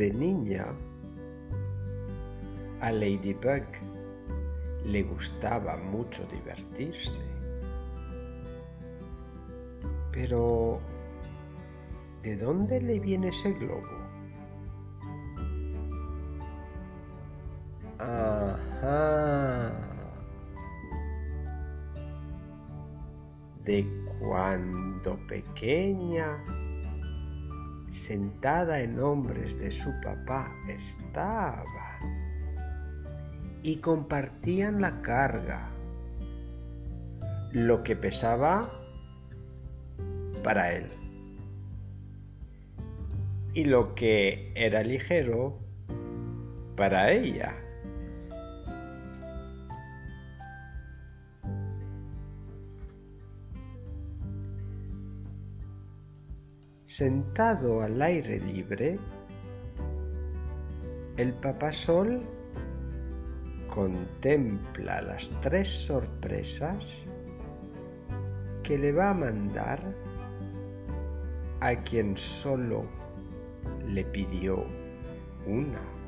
de niña, a Ladybug le gustaba mucho divertirse. Pero, ¿de dónde le viene ese globo? Ajá. De cuando pequeña, sentada en hombres de su papá, estaba y compartían la carga. Lo que pesaba para él. Y lo que era ligero para ella. Sentado al aire libre, el papá sol contempla las tres sorpresas que le va a mandar a quien solo le pidió una.